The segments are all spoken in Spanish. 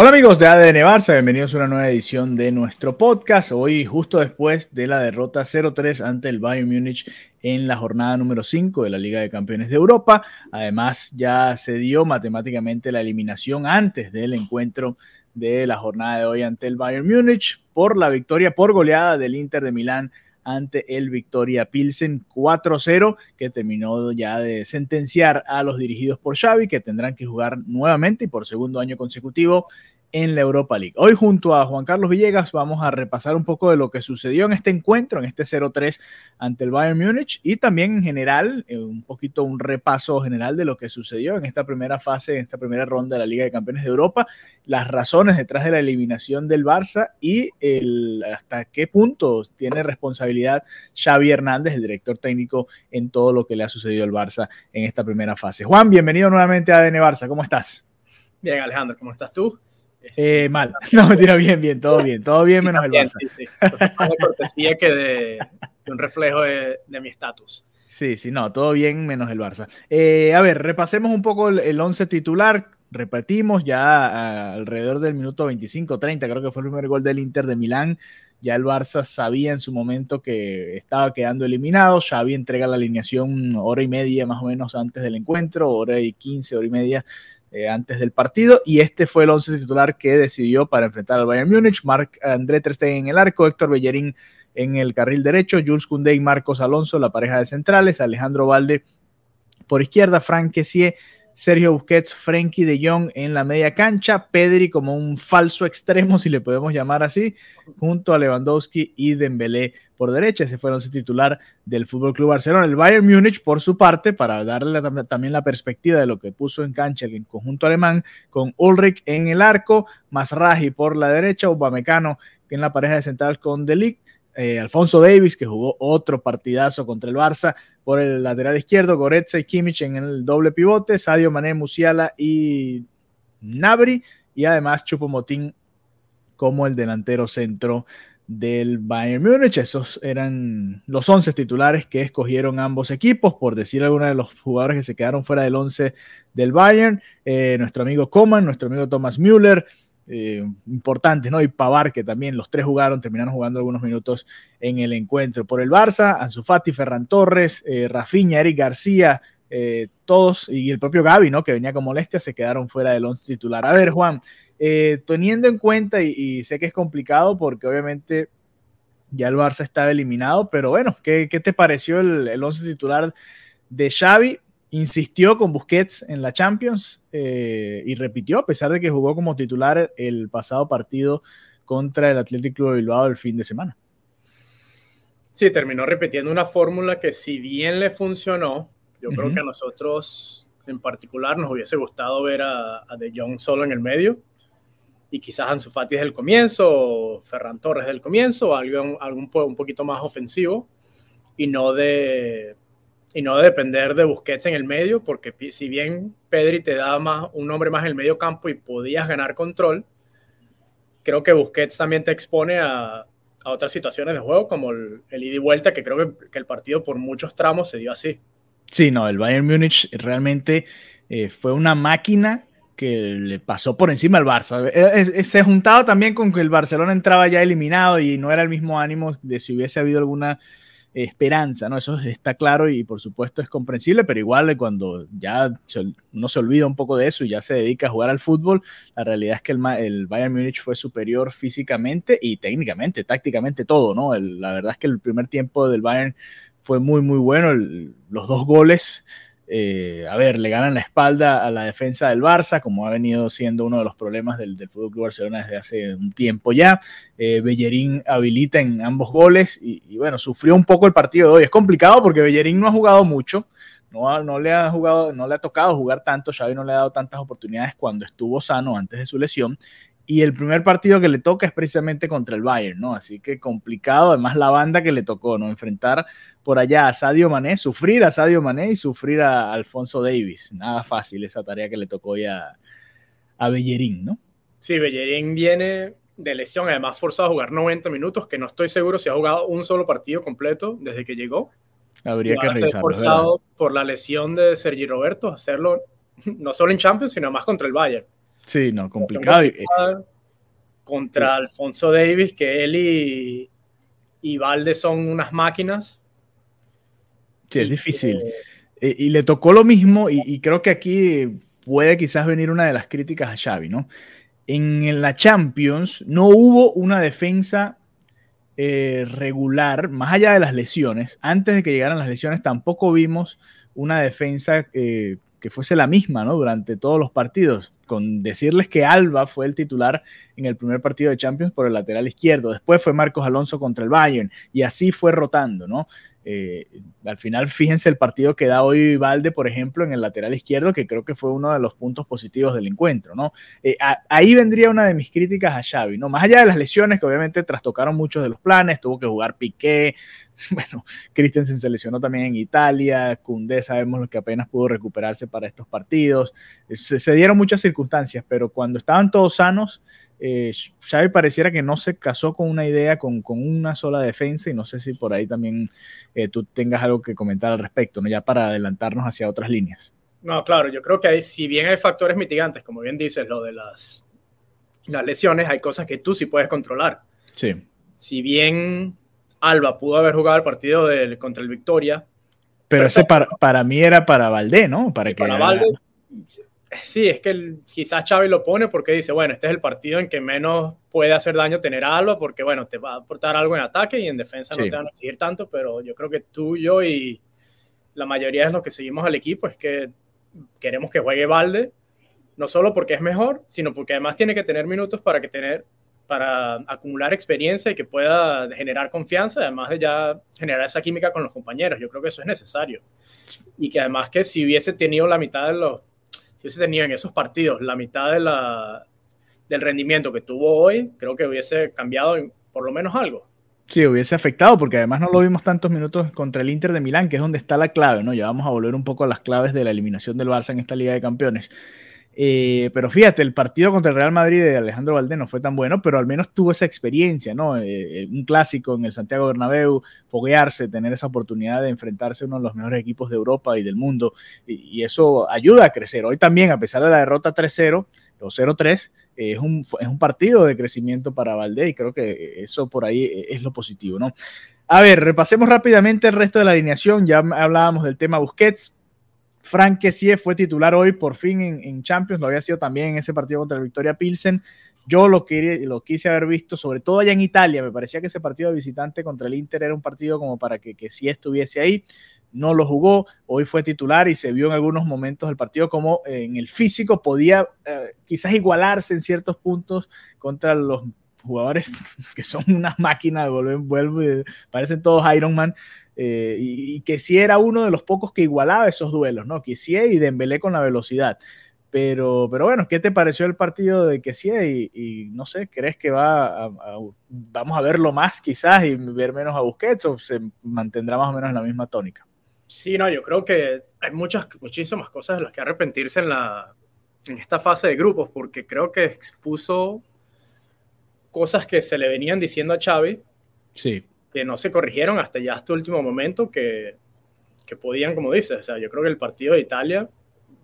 Hola amigos de ADN Barça, bienvenidos a una nueva edición de nuestro podcast. Hoy justo después de la derrota 0-3 ante el Bayern Múnich en la jornada número 5 de la Liga de Campeones de Europa. Además ya se dio matemáticamente la eliminación antes del encuentro de la jornada de hoy ante el Bayern Múnich por la victoria por goleada del Inter de Milán ante el Victoria Pilsen 4-0, que terminó ya de sentenciar a los dirigidos por Xavi, que tendrán que jugar nuevamente y por segundo año consecutivo en la Europa League. Hoy junto a Juan Carlos Villegas vamos a repasar un poco de lo que sucedió en este encuentro, en este 0-3 ante el Bayern Múnich y también en general, eh, un poquito un repaso general de lo que sucedió en esta primera fase, en esta primera ronda de la Liga de Campeones de Europa, las razones detrás de la eliminación del Barça y el, hasta qué punto tiene responsabilidad Xavi Hernández, el director técnico, en todo lo que le ha sucedido al Barça en esta primera fase. Juan, bienvenido nuevamente a ADN Barça, ¿cómo estás? Bien, Alejandro, ¿cómo estás tú? Eh, mal. No, mentira, bien, bien, todo bien, todo bien menos el Barça. Sí, sí. Más de cortesía que de, de un reflejo de, de mi estatus. Sí, sí, no, todo bien menos el Barça. Eh, a ver, repasemos un poco el, el once titular. Repetimos ya a, alrededor del minuto 25-30, creo que fue el primer gol del Inter de Milán. Ya el Barça sabía en su momento que estaba quedando eliminado. Xavi entrega la alineación hora y media más o menos antes del encuentro, hora y 15, hora y media eh, antes del partido y este fue el once titular que decidió para enfrentar al Bayern Múnich, Marc André Ter Stegen en el arco, Héctor Bellerín en el carril derecho, Jules Koundé y Marcos Alonso, la pareja de centrales, Alejandro Valde por izquierda, Frank Kessie, Sergio Busquets, Frenkie de Jong en la media cancha, Pedri como un falso extremo, si le podemos llamar así, junto a Lewandowski y Dembélé por derecha. Ese fue el titular del Fútbol Club Barcelona. El Bayern Múnich, por su parte, para darle también la perspectiva de lo que puso en cancha el conjunto alemán, con Ulrich en el arco, Masraji por la derecha, Upamecano en la pareja de central con Delic, eh, Alfonso Davis, que jugó otro partidazo contra el Barça por el lateral izquierdo, Goretza y Kimmich en el doble pivote, Sadio Mané, Musiala y Nabri, y además Chupomotín como el delantero centro del Bayern Múnich. Esos eran los 11 titulares que escogieron ambos equipos, por decir algunos de los jugadores que se quedaron fuera del 11 del Bayern. Eh, nuestro amigo Coman, nuestro amigo Thomas Müller, eh, importantes, ¿no? Y Pavar, que también los tres jugaron, terminaron jugando algunos minutos en el encuentro. Por el Barça, Ansu Fati, Ferran Torres, eh, Eric García, eh, todos, y el propio Gaby, ¿no? Que venía con molestia, se quedaron fuera del once titular. A ver, Juan, eh, teniendo en cuenta, y, y, sé que es complicado porque obviamente ya el Barça estaba eliminado, pero bueno, ¿qué, qué te pareció el, el once titular de Xavi? Insistió con Busquets en la Champions eh, y repitió, a pesar de que jugó como titular el pasado partido contra el Athletic Club de Bilbao el fin de semana. Sí, terminó repitiendo una fórmula que si bien le funcionó, yo uh -huh. creo que a nosotros en particular nos hubiese gustado ver a, a De Jong solo en el medio y quizás Ansu Fati desde el comienzo, o Ferran Torres desde el comienzo, o algún, algún un poquito más ofensivo y no de y no depender de Busquets en el medio, porque si bien Pedri te da más, un hombre más en el medio campo y podías ganar control, creo que Busquets también te expone a, a otras situaciones de juego, como el, el ida y vuelta, que creo que, el partido por muchos tramos se dio así. Sí, no, el Bayern Múnich realmente eh, fue una máquina que le pasó por encima al Barça. Eh, se juntaba también con que el Barcelona entraba ya eliminado y no era el mismo ánimo de si hubiese habido alguna esperanza, ¿no? Eso está claro y por supuesto es comprensible, pero igual cuando ya uno se olvida un poco de eso y ya se dedica a jugar al fútbol, la realidad es que el, el Bayern Múnich fue superior físicamente y técnicamente, tácticamente todo, ¿no? La verdad es que el primer tiempo del Bayern fue muy, muy bueno, los dos goles Eh, a ver, le ganan la espalda a la defensa del Barça, como ha venido siendo uno de los problemas del, del Fútbol Club Barcelona desde hace un tiempo ya. Eh, Bellerín habilita en ambos goles y, bueno, sufrió un poco el partido de hoy. Es complicado porque Bellerín no ha jugado mucho, no, le ha no le ha tocado jugar tanto, Xavi no le ha dado tantas oportunidades cuando estuvo sano antes de su lesión y el primer partido que le toca es precisamente contra el Bayern, ¿no? Así que complicado, además la banda que le tocó, ¿no? Enfrentar por allá a Sadio Mané, sufrir a Sadio Mané y sufrir a Alfonso Davis. Nada fácil esa tarea que le tocó ya a Bellerín, ¿no? Sí, Bellerín viene de lesión, además forzado a jugar 90 minutos, que no estoy seguro si ha jugado un solo partido completo desde que llegó. Habría que revisarlo. forzado por la lesión de Sergi Roberto, hacerlo no solo en Champions, sino más contra el Bayern. Sí, no, complicado. Contra Alfonso Davis, que él y, y Valde son unas máquinas. Sí, es difícil. Y, le tocó lo mismo, y, creo que aquí puede quizás venir una de las críticas a Xavi, ¿no? En, la Champions no hubo una defensa eh, regular, más allá de las lesiones. Antes de que llegaran las lesiones, tampoco vimos una defensa eh, que fuese la misma, ¿no? Durante todos los partidos con decirles que Alba fue el titular en el primer partido de Champions por el lateral izquierdo, después fue Marcos Alonso contra el Bayern y así fue rotando, ¿no? Eh, al final, fíjense el partido que da hoy Valde, por ejemplo, en el lateral izquierdo, que creo que fue uno de los puntos positivos del encuentro, ¿no? Eh, ahí vendría una de mis críticas a Xavi, ¿no? Más allá de las lesiones que obviamente trastocaron muchos de los planes, tuvo que jugar Piqué, bueno, Christensen se lesionó también en Italia, Cundé sabemos que apenas pudo recuperarse para estos partidos, se dieron muchas circunstancias, pero cuando estaban todos sanos, eh, Xavi pareciera que no se casó con una idea, con, con, una sola defensa, y no sé si por ahí también eh, tú tengas algo que comentar al respecto, ¿no? ya para adelantarnos hacia otras líneas. No, claro, yo creo que hay, si bien hay factores mitigantes, como bien dices, lo de las, las lesiones, hay cosas que tú sí puedes controlar. Sí. Si bien Alba pudo haber jugado el partido del, contra el Victoria. Pero ese para, para, mí era para Valdé, ¿no? Para, que para Valdé, Sí, es que quizás Xavi lo pone porque dice, bueno, este es el partido en que menos puede hacer daño tener a Alba porque, bueno, te va a aportar algo en ataque y en defensa no te van a exigir tanto, pero yo creo que tú, yo y la mayoría de los que seguimos al equipo es que queremos que juegue Valde, no solo porque es mejor, sino porque además tiene que tener minutos para que tener para acumular experiencia y que pueda generar confianza, además de ya generar esa química con los compañeros. Yo creo que eso es necesario. Y que además que si hubiese tenido la mitad de los si hubiese tenido en esos partidos la mitad de la, del rendimiento que tuvo hoy, creo que hubiese cambiado por lo menos algo. Sí, hubiese afectado, porque además no lo vimos tantos minutos contra el Inter de Milán, que es donde está la clave, ¿no? Ya vamos a volver un poco a las claves de la eliminación del Barça en esta Liga de Campeones. Eh, pero fíjate, el partido contra el Real Madrid de Alejandro Valdés no fue tan bueno, pero al menos tuvo esa experiencia, ¿no? Eh, eh, un clásico en el Santiago Bernabéu, foguearse, tener esa oportunidad de enfrentarse a uno de los mejores equipos de Europa y del mundo, y, eso ayuda a crecer. Hoy también, a pesar de la derrota 3-0 o 0-3, es, un, es un partido de crecimiento para Valdés y creo que eso por ahí es lo positivo, ¿no? A ver, repasemos rápidamente el resto de la alineación. Ya hablábamos del tema Busquets. Frank Kessie fue titular hoy por fin en, Champions, lo había sido también en ese partido contra el Victoria Pilsen. Yo lo, lo quise haber visto, sobre todo allá en Italia. Me parecía que ese partido de visitante contra el Inter era un partido como para que, que estuviese ahí. No lo jugó, hoy fue titular y se vio en algunos momentos del partido como eh, en el físico podía eh, quizás igualarse en ciertos puntos contra los jugadores que son unas máquinas, vuelven, vuelven, parecen todos Iron Man. Eh, y, que sí era uno de los pocos que igualaba esos duelos, ¿no? Kessie y Dembélé con la velocidad. Pero, pero bueno, ¿qué te pareció el partido de Kessie? Y, y no sé, ¿crees que va a, vamos a verlo más quizás y ver menos a Busquets o se mantendrá más o menos en la misma tónica? Sí, no, yo creo que hay muchas, muchísimas cosas de las que arrepentirse en, la, en esta fase de grupos, porque creo que expuso cosas que se le venían diciendo a Xavi. Sí que no se corrigieron hasta ya hasta último momento, que, que podían, como dices, o sea, yo creo que el partido de Italia,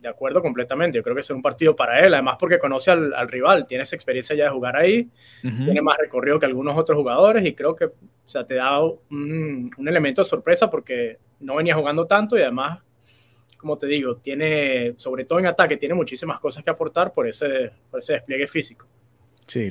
de acuerdo completamente, yo creo que es un partido para él, además porque conoce al, al rival, tiene esa experiencia ya de jugar ahí, tiene más recorrido que algunos otros jugadores y creo que o sea, te da un, un elemento de sorpresa porque no venía jugando tanto y además como te digo, tiene, sobre todo en ataque, tiene muchísimas cosas que aportar por ese, por ese despliegue físico. Sí,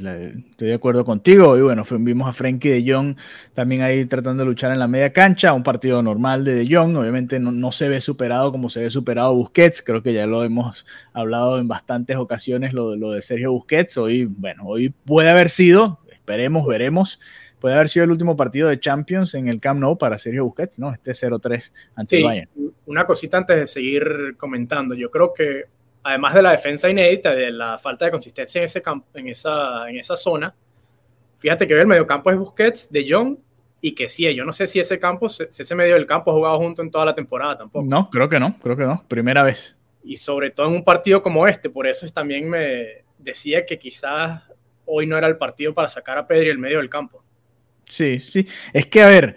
estoy de acuerdo contigo. Y bueno, vimos a Frenkie de Jong también ahí tratando de luchar en la media cancha. Un partido normal de de Jong. Obviamente no, se ve superado como se ve superado Busquets. Creo que ya lo hemos hablado en bastantes ocasiones, lo, lo de Sergio Busquets. Hoy, bueno, hoy puede haber sido, esperemos, veremos. Puede haber sido el último partido de Champions en el Camp Nou para Sergio Busquets, ¿no? Este 0-3 ante sí, Bayern. Una cosita antes de seguir comentando. Yo creo que además de la defensa inédita, de la falta de consistencia en, ese en, esa, en esa zona, fíjate que el mediocampo es Busquets, De Jong y que sí, yo no sé si ese campo, si ese medio del campo ha jugado junto en toda la temporada tampoco. No, creo que no, creo que no, primera vez. Y sobre todo en un partido como este, por eso también me decía que quizás hoy no era el partido para sacar a Pedri el medio del campo. Sí, sí, es que a ver,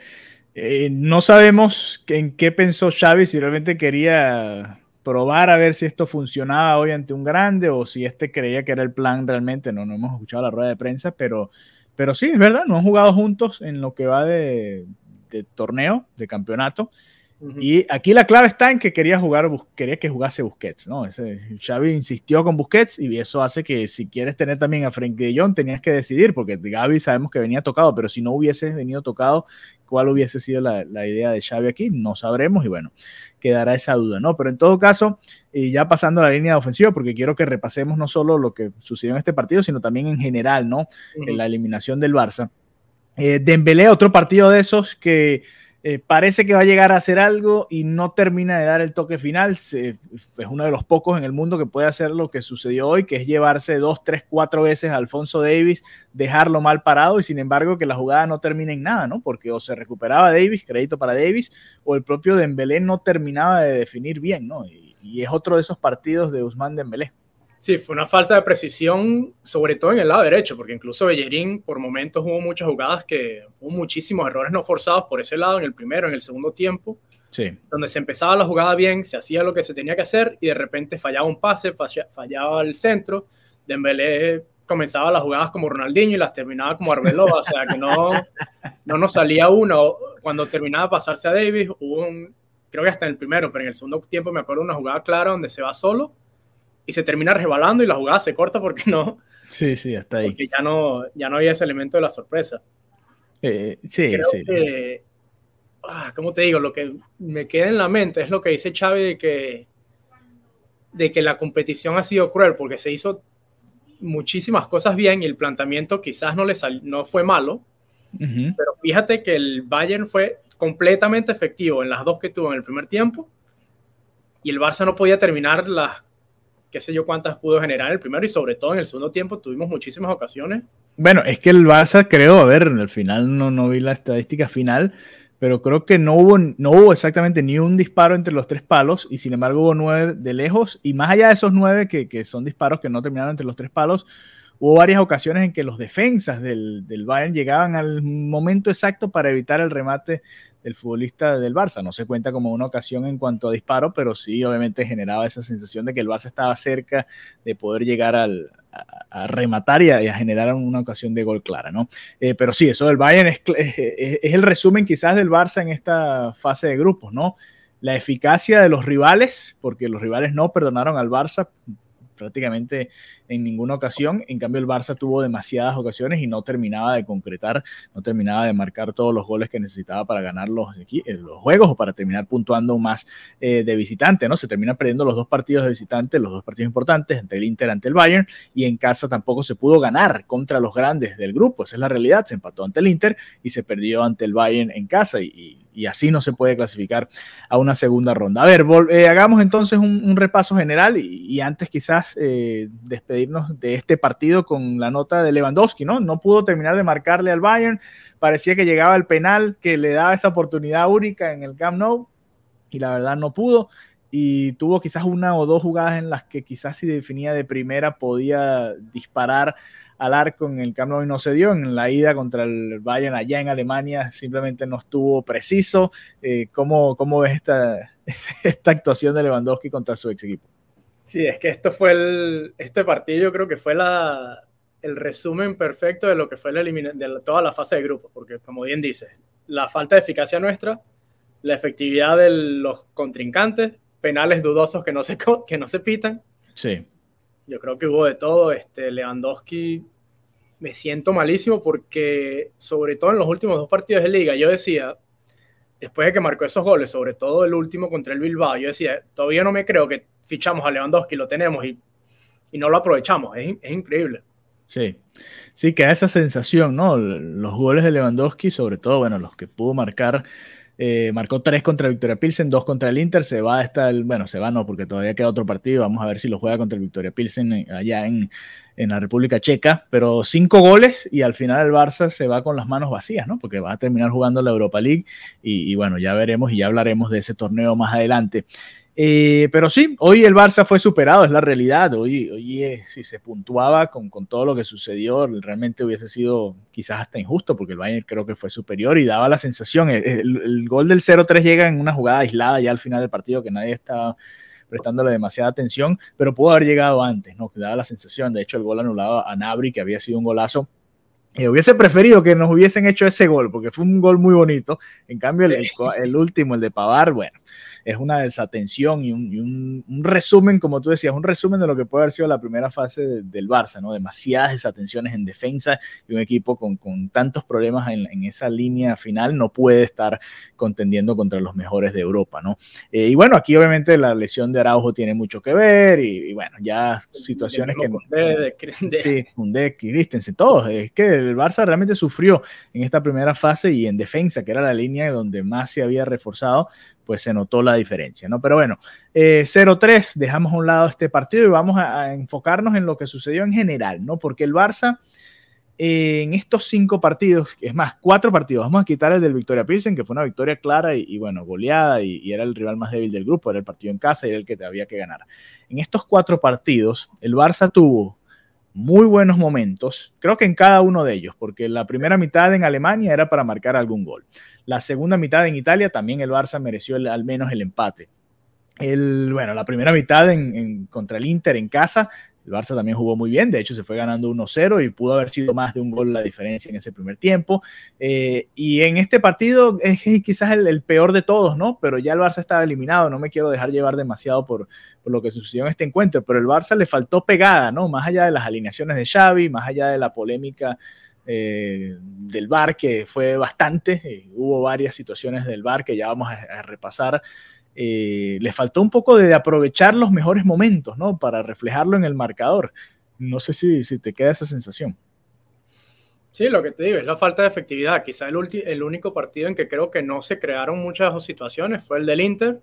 eh, no sabemos en qué pensó Xavi, si realmente quería probar a ver si esto funcionaba hoy ante un grande o si este creía que era el plan realmente. No, no hemos escuchado la rueda de prensa, pero, pero sí, es verdad, no han jugado juntos en lo que va de, torneo, de campeonato. Y aquí la clave está en que quería jugar, quería que jugase Busquets, ¿no? Ese, Xavi insistió con Busquets y eso hace que si quieres tener también a Frenkie de Jong tenías que decidir, porque Gaby sabemos que venía tocado, pero si no hubiese venido tocado, ¿cuál hubiese sido la, la idea de Xavi aquí? No sabremos y bueno, quedará esa duda, ¿no? Pero en todo caso, y ya pasando a la línea de ofensiva, porque quiero que repasemos no solo lo que sucedió en este partido, sino también en general, ¿no? En la eliminación del Barça. Eh, Dembélé, otro partido de esos que eh, parece que va a llegar a hacer algo y no termina de dar el toque final. es uno de los pocos en el mundo que puede hacer lo que sucedió hoy, que es llevarse dos, tres, cuatro veces a Alfonso Davis, dejarlo mal parado y sin embargo que la jugada no termine en nada, ¿no? Porque o se recuperaba Davis, crédito para Davis, o el propio Dembélé no terminaba de definir bien, ¿no? Y, y es otro de esos partidos de Usman Dembélé. Sí, fue una falta de precisión, sobre todo en el lado derecho, porque incluso Bellerín por momentos hubo muchas jugadas que hubo muchísimos errores no forzados por ese lado, en el primero, en el segundo tiempo, sí. donde se empezaba la jugada bien, se hacía lo que se tenía que hacer y de repente fallaba un pase, fallaba el centro, Dembélé comenzaba las jugadas como Ronaldinho y las terminaba como Arbeloa, o sea que no, no nos salía uno. Cuando terminaba pasarse a Davis, hubo un, creo que hasta en el primero, pero en el segundo tiempo me acuerdo una jugada clara donde se va solo y se termina resbalando y la jugada se corta porque no. Sí, sí, hasta ahí. Porque ya no, ya no había ese elemento de la sorpresa. Eh, sí, Creo sí. Que, ah, ¿Cómo te digo? Lo que me queda en la mente es lo que dice Xavi de que, de que la competición ha sido cruel porque se hizo muchísimas cosas bien y el planteamiento quizás no, le no fue malo, pero fíjate que el Bayern fue completamente efectivo en las dos que tuvo en el primer tiempo y el Barça no podía terminar las qué sé yo cuántas pudo generar en el primero y sobre todo en el segundo tiempo tuvimos muchísimas ocasiones. Bueno, es que el Barça creo, a ver, al final no, no vi la estadística final, pero creo que no hubo, no hubo exactamente ni un disparo entre los tres palos y sin embargo hubo nueve de lejos y más allá de esos nueve que, que son disparos que no terminaron entre los tres palos, hubo varias ocasiones en que los defensas del, del, Bayern llegaban al momento exacto para evitar el remate el futbolista del Barça. No se cuenta como una ocasión en cuanto a disparo, pero sí obviamente generaba esa sensación de que el Barça estaba cerca de poder llegar al, a, rematar y a, generar una ocasión de gol clara, ¿no? Eh, pero sí, eso del Bayern es, es, el resumen quizás del Barça en esta fase de grupos, ¿no? La eficacia de los rivales, porque los rivales no perdonaron al Barça, prácticamente en ninguna ocasión. En cambio, el Barça tuvo demasiadas ocasiones y no terminaba de concretar, no terminaba de marcar todos los goles que necesitaba para ganar los, eh, los juegos o para terminar puntuando más eh, de visitante, ¿no? Se terminan perdiendo los dos partidos de visitante, los dos partidos importantes, entre el Inter ante el Bayern, y en casa tampoco se pudo ganar contra los grandes del grupo. Esa es la realidad. Se empató ante el Inter y se perdió ante el Bayern en casa y así no se puede clasificar a una segunda ronda. A ver, eh, hagamos entonces un, repaso general y, antes quizás eh, despedirnos de este partido con la nota de Lewandowski, ¿no? No pudo terminar de marcarle al Bayern, parecía que llegaba el penal que le daba esa oportunidad única en el Camp Nou y la verdad no pudo y tuvo quizás una o dos jugadas en las que quizás si definía de primera podía disparar al arco en el Camp Nou y no se dio. En la ida contra el Bayern allá en Alemania simplemente no estuvo preciso. Eh, ¿cómo, ¿cómo, ves esta, esta actuación de Lewandowski contra su ex equipo? Sí, es que esto fue el, este partido yo creo que fue la, el resumen perfecto de lo que fue la de toda la fase de grupo, porque como bien dices, la falta de eficacia nuestra, la efectividad de los contrincantes, penales dudosos que no se, que no se pitan. Sí yo creo que hubo de todo. Este, Lewandowski me siento malísimo porque, sobre todo en los últimos dos partidos de liga, yo decía, después de que marcó esos goles, sobre todo el último contra el Bilbao, yo decía, todavía no me creo que fichamos a Lewandowski, lo tenemos y, y no lo aprovechamos, es, es, increíble. Sí, sí, queda esa sensación, ¿no? Los goles de Lewandowski, sobre todo, bueno, los que pudo marcar eh, marcó tres contra Victoria Pilsen, dos contra el Inter, se va hasta el, bueno, se va no, porque todavía queda otro partido, vamos a ver si lo juega contra el Victoria Pilsen eh, allá en, en la República Checa, pero cinco goles y al final el Barça se va con las manos vacías, ¿no? Porque va a terminar jugando la Europa League y bueno, ya veremos y ya hablaremos de ese torneo más adelante. Eh, pero sí, hoy el Barça fue superado, es la realidad. Hoy, hoy eh, si se puntuaba con, con, todo lo que sucedió, realmente hubiese sido quizás hasta injusto, porque el Bayern creo que fue superior y daba la sensación. El, el, el gol del 0-3 llega en una jugada aislada ya al final del partido que nadie estaba prestándole demasiada atención, pero pudo haber llegado antes, ¿no? Daba la sensación. De hecho, el gol anulado a Nabri, que había sido un golazo, eh, hubiese preferido que nos hubiesen hecho ese gol, porque fue un gol muy bonito. En cambio, el, el, el último, el de Pavar, bueno, es una desatención y, un, y un, un, resumen, como tú decías, un resumen de lo que puede haber sido la primera fase de, del Barça, ¿no? Demasiadas desatenciones en defensa y un equipo con, con tantos problemas en, en, esa línea final no puede estar contendiendo contra los mejores de Europa, ¿no? Eh, y bueno, aquí obviamente la lesión de Araujo tiene mucho que ver y, y bueno, ya situaciones que... De, de, sí, y Christensen, todos. Es que el Barça realmente sufrió en esta primera fase y en defensa, que era la línea donde más se había reforzado, pues se notó la diferencia, ¿no? Pero bueno, eh, 0-3, dejamos a un lado este partido y vamos a, enfocarnos en lo que sucedió en general, ¿no? Porque el Barça en estos cinco partidos, es más, cuatro partidos, vamos a quitar el del Victoria Pilsen, que fue una victoria clara y, y bueno, goleada y, y, era el rival más débil del grupo, era el partido en casa y era el que te había que ganar. En estos cuatro partidos, el Barça tuvo muy buenos momentos, creo que en cada uno de ellos, porque la primera mitad en Alemania era para marcar algún gol. La segunda mitad en Italia también el Barça mereció al menos el empate. El, bueno, la primera mitad en, en, contra el Inter en casa, el Barça también jugó muy bien, de hecho se fue ganando 1-0 y pudo haber sido más de un gol la diferencia en ese primer tiempo. Eh, y en este partido es quizás el, peor de todos, ¿no? Pero ya el Barça estaba eliminado, no me quiero dejar llevar demasiado por, lo que sucedió en este encuentro, pero el Barça le faltó pegada, ¿no? Más allá de las alineaciones de Xavi, más allá de la polémica eh, del bar que fue bastante, eh, hubo varias situaciones del bar que ya vamos a repasar. Eh, le faltó un poco de, aprovechar los mejores momentos, ¿no? Para reflejarlo en el marcador. No sé si, si te queda esa sensación. Sí, lo que te digo es la falta de efectividad. Quizá el, el, único partido en que creo que no se crearon muchas situaciones fue el del Inter.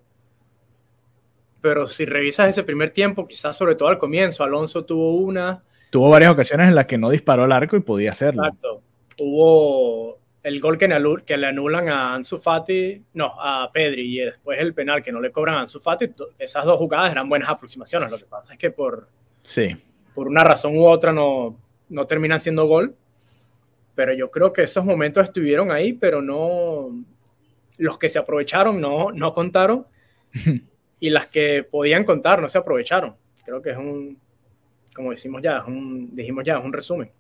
Pero si revisas ese primer tiempo, quizás sobre todo al comienzo, Alonso tuvo una, tuvo varias ocasiones en las que no disparó al arco y podía hacerlo. Exacto. Hubo el gol que, que, le anulan a Ansu Fati, no, a Pedri, y después el penal que no le cobran a Ansu Fati. Esas dos jugadas eran buenas aproximaciones. Lo que pasa es que por, sí. por una razón u otra no, no terminan siendo gol. Pero yo creo que esos momentos estuvieron ahí, pero no. Los que se aprovecharon no, no contaron. y las que podían contar no se aprovecharon. Creo que es un, como decimos ya, es un, dijimos ya, es un resumen.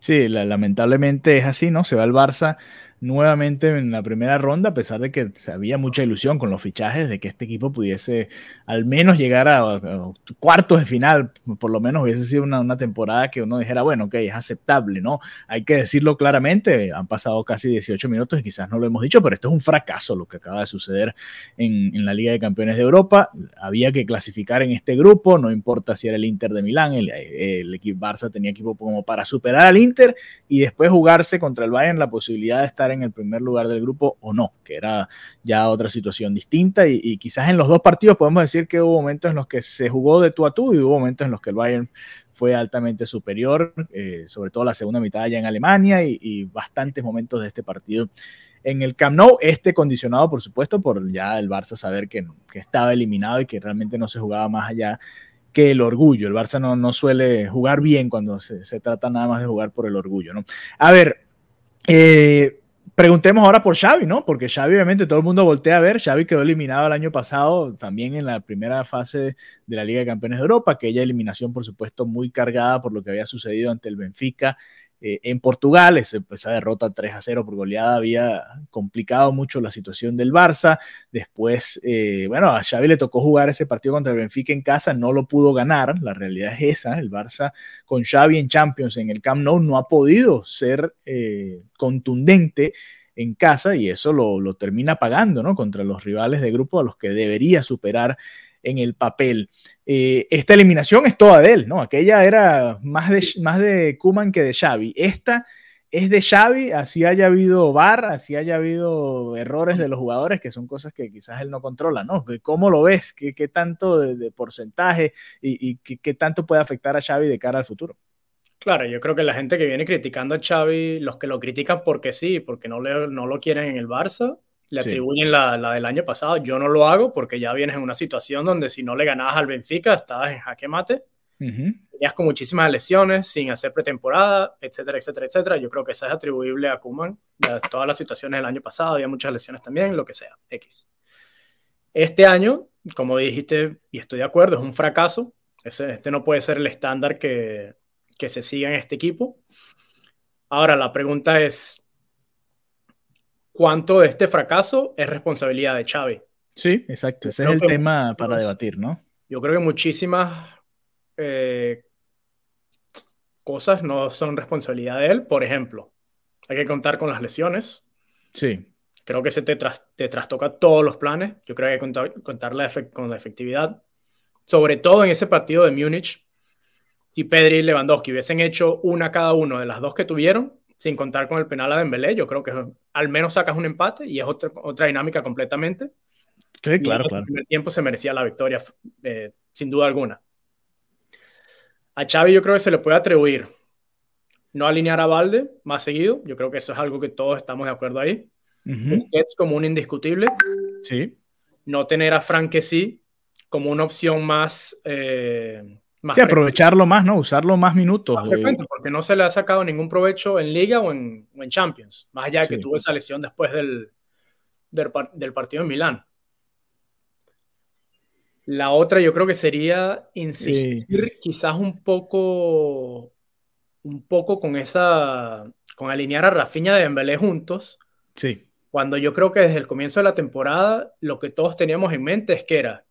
Sí, la, lamentablemente es así, ¿no? Se va el Barça nuevamente en la primera ronda, a pesar de que había mucha ilusión con los fichajes de que este equipo pudiese al menos llegar a, a cuartos de final, por lo menos hubiese sido una, una, temporada que uno dijera, bueno, ok, es aceptable, ¿no? Hay que decirlo claramente, han pasado casi 18 minutos y quizás no lo hemos dicho, pero esto es un fracaso lo que acaba de suceder en, en la Liga de Campeones de Europa, había que clasificar en este grupo, no importa si era el Inter de Milán, el, el equipo Barça tenía equipo como para superar al Inter y después jugarse contra el Bayern la posibilidad de estar en el primer lugar del grupo o no, que era ya otra situación distinta y, quizás en los dos partidos podemos decir que hubo momentos en los que se jugó de tú a tú y hubo momentos en los que el Bayern fue altamente superior, eh, sobre todo la segunda mitad allá en Alemania y, bastantes momentos de este partido en el Camp Nou, este condicionado por supuesto por ya el Barça saber que, estaba eliminado y que realmente no se jugaba más allá que el orgullo. El Barça no, suele jugar bien cuando se, se, trata nada más de jugar por el orgullo, ¿no? A ver, eh, preguntemos ahora por Xavi, ¿no? Porque Xavi obviamente todo el mundo voltea a ver, Xavi quedó eliminado el año pasado también en la primera fase de la Liga de Campeones de Europa, aquella eliminación por supuesto muy cargada por lo que había sucedido ante el Benfica eh, en Portugal. esa derrota 3 a 0 por goleada había complicado mucho la situación del Barça. Después, eh, bueno, a Xavi le tocó jugar ese partido contra el Benfica en casa, no lo pudo ganar. La realidad es esa. El Barça con Xavi en Champions en el Camp Nou no ha podido ser eh, contundente en casa y eso lo, lo, termina pagando. Contra los rivales de grupo a los que debería superar en el papel. Eh, esta eliminación es toda de él, ¿no? Aquella era más de, más de Kuman que de Xavi. Esta es de Xavi, así haya habido VAR, así haya habido errores de los jugadores, que son cosas que quizás él no controla, ¿no? ¿Cómo lo ves? ¿Qué, qué tanto de, porcentaje y, y qué, qué, tanto puede afectar a Xavi de cara al futuro? Claro, yo creo que la gente que viene criticando a Xavi, los que lo critican porque sí, porque no, le, no lo quieren en el Barça, le atribuyen la, la, del año pasado. Yo no lo hago porque ya vienes en una situación donde si no le ganabas al Benfica, estabas en jaque mate. Tenías con muchísimas lesiones, sin hacer pretemporada, etcétera, etcétera, etcétera. Yo creo que eso es atribuible a Kuman. todas las situaciones del año pasado, había muchas lesiones también, lo que sea, X. Este año, como dijiste, y estoy de acuerdo, es un fracaso. este no puede ser el estándar que, que se siga en este equipo. Ahora, la pregunta es, cuánto de este fracaso es responsabilidad de Xavi. Sí, exacto. Ese es el tema para debatir, ¿no? Yo creo que muchísimas eh, cosas no son responsabilidad de él. Por ejemplo, hay que contar con las lesiones. Sí. Creo que se te, te trastoca todos los planes. Yo creo que hay que contar, contar la con la efectividad. Sobre todo en ese partido de Múnich. Si Pedri y Lewandowski hubiesen hecho una cada uno de las dos que tuvieron, sin contar con el penal a Dembélé, yo creo que al menos sacas un empate y es otra, otra dinámica completamente. Sí, claro, En el primer tiempo se merecía la victoria, eh, sin duda alguna. A Xavi yo creo que se le puede atribuir no alinear a Valde más seguido, yo creo que eso es algo que todos estamos de acuerdo ahí. Uh como un indiscutible. Sí. No tener a Frank sí como una opción más eh, sí, aprovecharlo más, ¿no? Usarlo más minutos. Más frecuente, porque no se le ha sacado ningún provecho en Liga o en, en Champions, más allá de que tuvo esa lesión después del, del, del, partido en Milán. La otra yo creo que sería insistir quizás un poco, un poco con esa, con alinear a Rafinha de Dembélé juntos. Sí. Cuando yo creo que desde el comienzo de la temporada lo que todos teníamos en mente es que era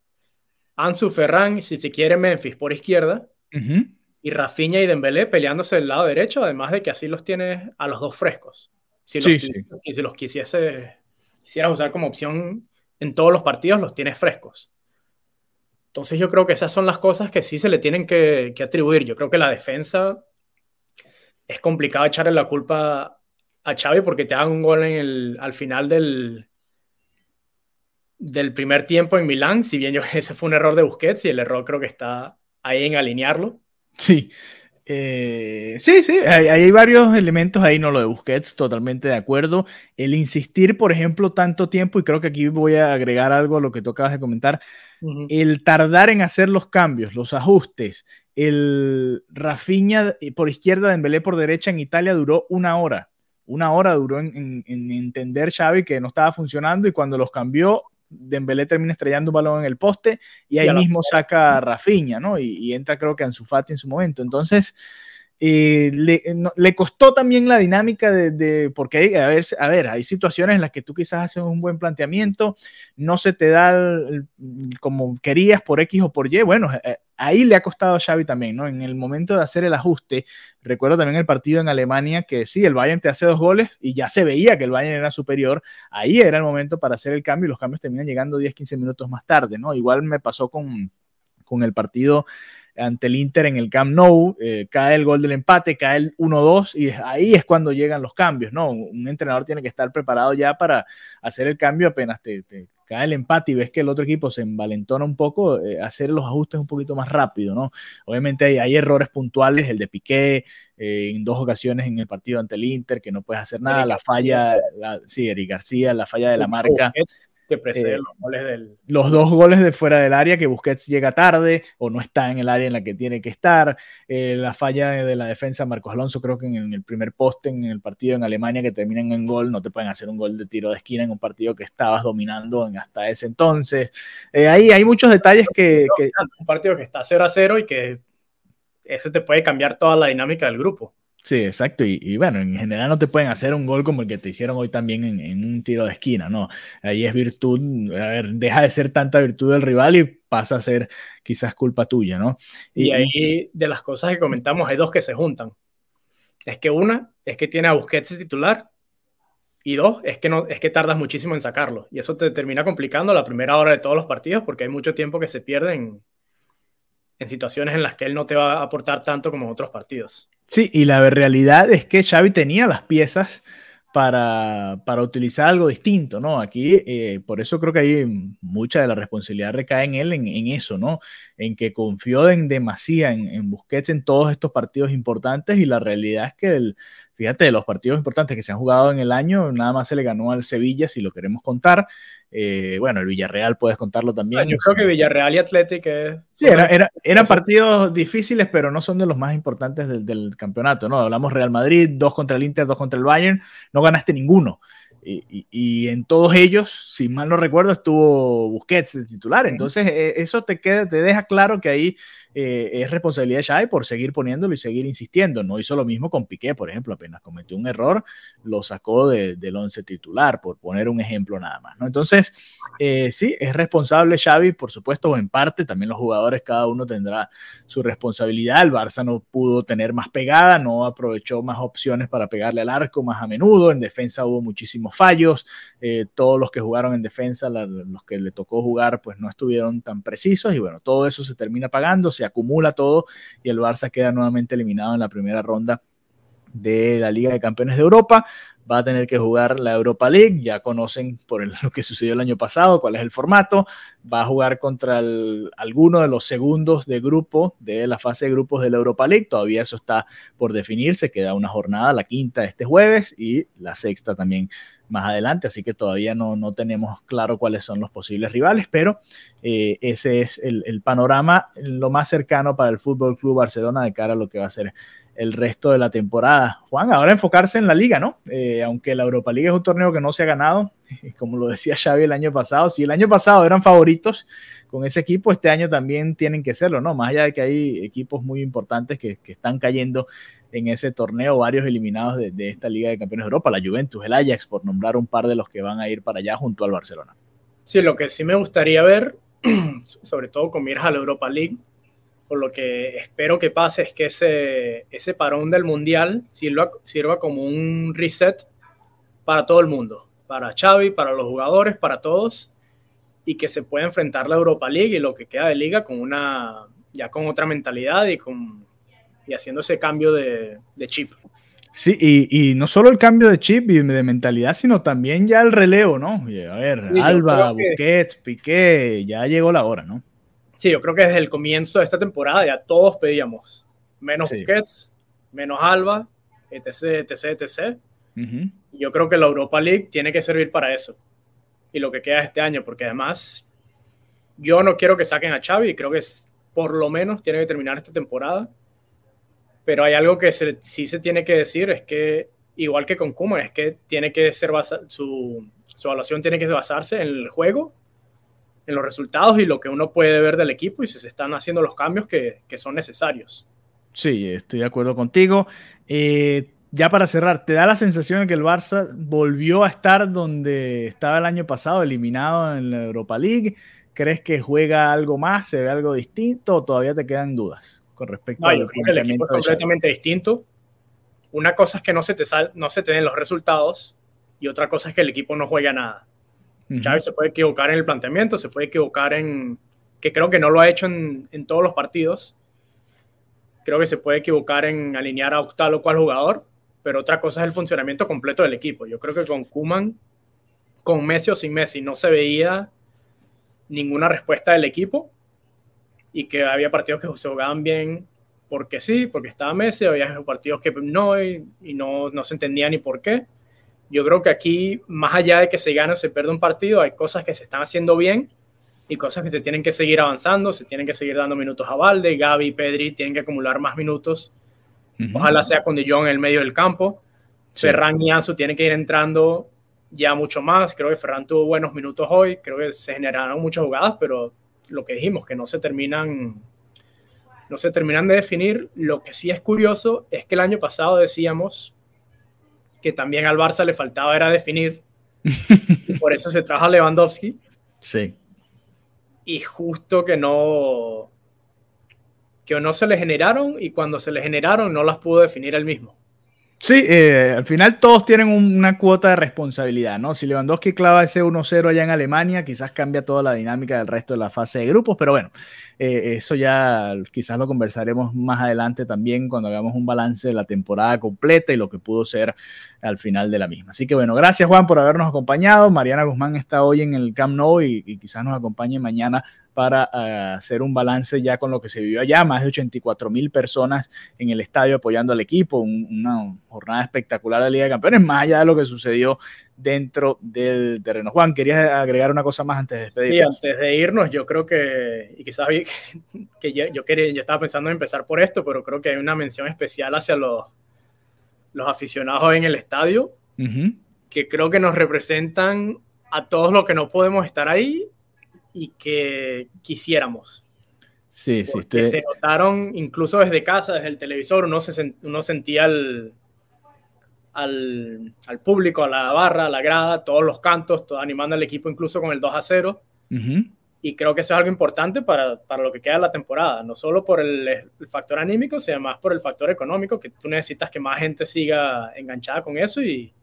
Ansu Ferran, si se quiere Memphis por izquierda, y Rafinha y Dembélé peleándose del lado derecho, además de que así los tienes a los dos frescos. Si los, sí, Si los quisiese, quisieras usar como opción en todos los partidos, los tienes frescos. Entonces yo creo que esas son las cosas que sí se le tienen que, atribuir. Yo creo que la defensa es complicado echarle la culpa a Xavi porque te hagan un gol en el, al final del, del primer tiempo en Milán, si bien yo, ese fue un error de Busquets y el error creo que está ahí en alinearlo. Sí, eh, sí, sí, hay, hay, varios elementos ahí, no lo de Busquets, totalmente de acuerdo. El insistir, por ejemplo, tanto tiempo, y creo que aquí voy a agregar algo a lo que tú acabas de comentar, el tardar en hacer los cambios, los ajustes, el Rafinha por izquierda, Dembélé por derecha en Italia duró una hora. Una hora duró en, en entender Xavi que no estaba funcionando y cuando los cambió Dembélé termina estrellando un balón en el poste y ahí mismo saca a Rafinha, ¿no? Y, entra creo que Ansu Fati en su momento. Entonces, eh, le, costó también la dinámica de, porque hay, a, ver, a ver, hay situaciones en las que tú quizás haces un buen planteamiento, no se te da como querías por X o por Y, bueno, eh, ahí le ha costado a Xavi también, ¿no? En el momento de hacer el ajuste, recuerdo también el partido en Alemania que sí, el Bayern te hace dos goles y ya se veía que el Bayern era superior, ahí era el momento para hacer el cambio y los cambios terminan llegando 10, 15 minutos más tarde, ¿no? Igual me pasó con, con el partido ante el Inter en el Camp Nou, eh, cae el gol del empate, cae el 1-2 y ahí es cuando llegan los cambios, ¿no? Un entrenador tiene que estar preparado ya para hacer el cambio apenas te, cae el empate y ves que el otro equipo se envalentona un poco, eh, hacer los ajustes un poquito más rápido, ¿no? Obviamente hay, errores puntuales, el de Piqué, eh, en dos ocasiones en el partido ante el Inter, que no puedes hacer nada, la falla, la, sí, Eric García, la falla de la marca que preceden eh, los goles del... Los dos goles de fuera del área, que Busquets llega tarde o no está en el área en la que tiene que estar. Eh, la falla de la defensa, Marcos Alonso, creo que en, el primer poste en el partido en Alemania que terminan en gol, no te pueden hacer un gol de tiro de esquina en un partido que estabas dominando en hasta ese entonces. Eh, ahí hay muchos detalles que, Un partido que está 0 a 0 y que ese te puede cambiar toda la dinámica del grupo. Sí, exacto. Y, bueno, en general no te pueden hacer un gol como el que te hicieron hoy también en, un tiro de esquina, ¿no? Ahí es virtud, a ver, deja de ser tanta virtud del rival y pasa a ser quizás culpa tuya, ¿no? Y, ahí de las cosas que comentamos hay dos que se juntan. Es que una es que tiene a Busquets titular y dos es que no es que tardas muchísimo en sacarlo y eso te termina complicando la primera hora de todos los partidos porque hay mucho tiempo que se pierde en, en situaciones en las que él no te va a aportar tanto como en otros partidos. Sí, y la realidad es que Xavi tenía las piezas para, para utilizar algo distinto, ¿no? Aquí, eh, por eso creo que hay mucha de la responsabilidad recae en él, en, eso, ¿no? En que confió en demasía en, en, Busquets en todos estos partidos importantes y la realidad es que, el, fíjate, los partidos importantes que se han jugado en el año, nada más se le ganó al Sevilla, si lo queremos contar, eh, bueno, el Villarreal puedes contarlo también. yo creo que Villarreal y Atlético. Sí, era, eran partidos difíciles, pero no son de los más importantes del, campeonato, ¿no? Hablamos Real Madrid, dos contra el Inter, dos contra el Bayern, no ganaste ninguno. Y, en todos ellos, si mal no recuerdo, estuvo Busquets de titular. Entonces, e, eso te, queda, te deja claro que ahí eh, es responsabilidad de Xavi por seguir poniéndolo y seguir insistiendo. No hizo lo mismo con Piqué, por ejemplo, apenas cometió un error, lo sacó del once titular, por poner un ejemplo nada más. ¿no? Entonces, eh, sí, es responsable Xavi, por supuesto, en parte, también los jugadores, cada uno tendrá su responsabilidad. El Barça no pudo tener más pegada, no aprovechó más opciones para pegarle al arco más a menudo. En defensa hubo muchísimos fallos. Eh, todos los que jugaron en defensa, los que le tocó jugar, pues no estuvieron tan precisos y bueno, todo eso se termina pagando, se acumula todo y el Barça queda nuevamente eliminado en la primera ronda de la Liga de Campeones de Europa. Va a tener que jugar la Europa League, ya conocen por lo que sucedió el año pasado, cuál es el formato. Va a jugar contra alguno de los segundos de grupo de la fase de grupos de la Europa League. Todavía eso está por definirse. Queda una jornada, la quinta este jueves y la sexta también más adelante, así que todavía no, no tenemos claro cuáles son los posibles rivales, pero eh, ese es el, panorama lo más cercano para el Fútbol Club Barcelona de cara a lo que va a ser el resto de la temporada. Juan, ahora enfocarse en la liga, ¿no? Eh, aunque la Europa League es un torneo que no se ha ganado, como lo decía Xavi el año pasado, si el año pasado eran favoritos con ese equipo, este año también tienen que serlo, ¿no? Más allá de que hay equipos muy importantes que, que están cayendo en ese torneo, varios eliminados de, esta Liga de Campeones de Europa, la Juventus, el Ajax, por nombrar un par de los que van a ir para allá junto al Barcelona. Sí, lo que sí me gustaría ver, sobre todo con miras a la Europa League, por lo que espero que pase es que ese, ese parón del Mundial sirva, sirva como un reset para todo el mundo, para Xavi, para los jugadores, para todos, y que se pueda enfrentar la Europa League y lo que queda de liga con una, ya con otra mentalidad y con y haciendo ese cambio de, chip. Sí, y, no solo el cambio de chip y de mentalidad, sino también ya el relevo, ¿no? A ver, Alba, Busquets, Piqué, ya llegó la hora, ¿no? Sí, yo creo que desde el comienzo de esta temporada ya todos pedíamos menos Busquets, menos Alba, etc, etc, etc. Yo creo que la Europa League tiene que servir para eso. Y lo que queda este año, porque además yo no quiero que saquen a Xavi, creo que por lo menos tiene que terminar esta temporada pero hay algo que sí se tiene que decir, es que igual que con Kuma, es que tiene que ser su, su evaluación tiene que basarse en el juego, en los resultados y lo que uno puede ver del equipo y si se están haciendo los cambios que, que son necesarios. Sí, estoy de acuerdo contigo. Eh, ya para cerrar, ¿te da la sensación de que el Barça volvió a estar donde estaba el año pasado, eliminado en la Europa League? ¿Crees que juega algo más, se ve algo distinto o todavía te quedan dudas? con respecto no, yo creo que el equipo es completamente distinto. Una cosa es que no se, te no se te den los resultados y otra cosa es que el equipo no juega nada. Uh se puede equivocar en el planteamiento, se puede equivocar en, que creo que no lo ha hecho en, en todos los partidos. Creo que se puede equivocar en alinear a tal o cual jugador, pero otra cosa es el funcionamiento completo del equipo. Yo creo que con Kuman, con Messi o sin Messi, no se veía ninguna respuesta del equipo y que había partidos que se jugaban bien porque sí, porque estaba Messi, había partidos que no y, no, no, se entendía ni por qué. Yo creo que aquí, más allá de que se gane o se pierda un partido, hay cosas que se están haciendo bien y cosas que se tienen que seguir avanzando, se tienen que seguir dando minutos a Valde, Gaby y Pedri tienen que acumular más minutos. Ojalá sea con Jong en el medio del campo. Ferran y Ansu tienen que ir entrando ya mucho más. Creo que Ferran tuvo buenos minutos hoy, creo que se generaron muchas jugadas, pero lo que dijimos, que no se terminan no se terminan de definir. Lo que sí es curioso es que el año pasado decíamos que también al Barça le faltaba era definir. y por eso se trajo a Lewandowski. Sí. Y justo que no que no se le generaron y cuando se le generaron no las pudo definir él mismo. Sí, eh, al final todos tienen una cuota de responsabilidad, ¿no? Si Lewandowski clava ese 1-0 allá en Alemania, quizás cambia toda la dinámica del resto de la fase de grupos, pero bueno, eh, eso ya quizás lo conversaremos más adelante también cuando hagamos un balance de la temporada completa y lo que pudo ser al final de la misma. Así que bueno, gracias Juan por habernos acompañado. Mariana Guzmán está hoy en el Camp Nou y quizás nos acompañe mañana para uh, hacer un balance ya con lo que se vivió allá, más de 84 mil personas en el estadio apoyando al equipo, un, una jornada espectacular de Liga de Campeones, más allá de lo que sucedió dentro del terreno. Juan, ¿querías agregar una cosa más antes de despedirnos? Sí, antes de irnos, yo creo que, y quizás que yo, yo, quería, yo estaba pensando en empezar por esto, pero creo que hay una mención especial hacia los, los aficionados en el estadio, uh -huh. que creo que nos representan a todos los que no podemos estar ahí y que quisiéramos. Sí, sí. Estoy... Se notaron incluso desde casa, desde el televisor, uno, se, uno sentía al, al, al, público, a la barra, a la grada, todos los cantos, todo, animando al equipo incluso con el 2 a 0. Uh -huh. Y creo que eso es algo importante para, para, lo que queda de la temporada, no solo por el, el, factor anímico, sino más por el factor económico, que tú necesitas que más gente siga enganchada con eso y,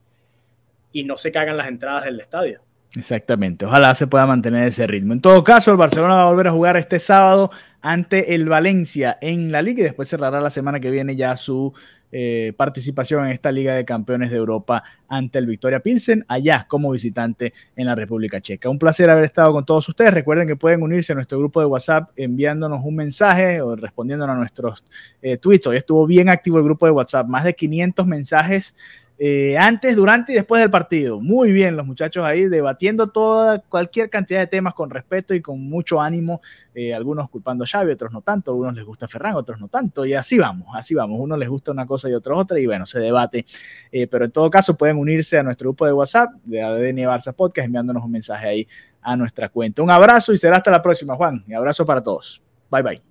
y no se cagan las entradas del estadio. Exactamente, ojalá se pueda mantener ese ritmo. En todo caso, el Barcelona va a volver a jugar este sábado ante el Valencia en la liga y después cerrará la semana que viene ya su eh, participación en esta Liga de Campeones de Europa ante el Victoria Pilsen, allá como visitante en la República Checa. Un placer haber estado con todos ustedes. Recuerden que pueden unirse a nuestro grupo de WhatsApp enviándonos un mensaje o respondiéndonos a nuestros eh, tweets. Hoy estuvo bien activo el grupo de WhatsApp, más de 500 mensajes eh, antes, durante y después del partido. Muy bien, los muchachos ahí debatiendo toda cualquier cantidad de temas con respeto y con mucho ánimo. Eh, algunos culpando a Xavi, otros no tanto. Algunos les gusta Ferran, otros no tanto. Y así vamos, así vamos. Uno les gusta una cosa y otro otra. Y bueno, se debate. Eh, pero en todo caso, pueden unirse a nuestro grupo de WhatsApp de ADN Barça Podcast enviándonos un mensaje ahí a nuestra cuenta. Un abrazo y será hasta la próxima, Juan. Y abrazo para todos. Bye bye.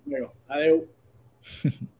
Adiós.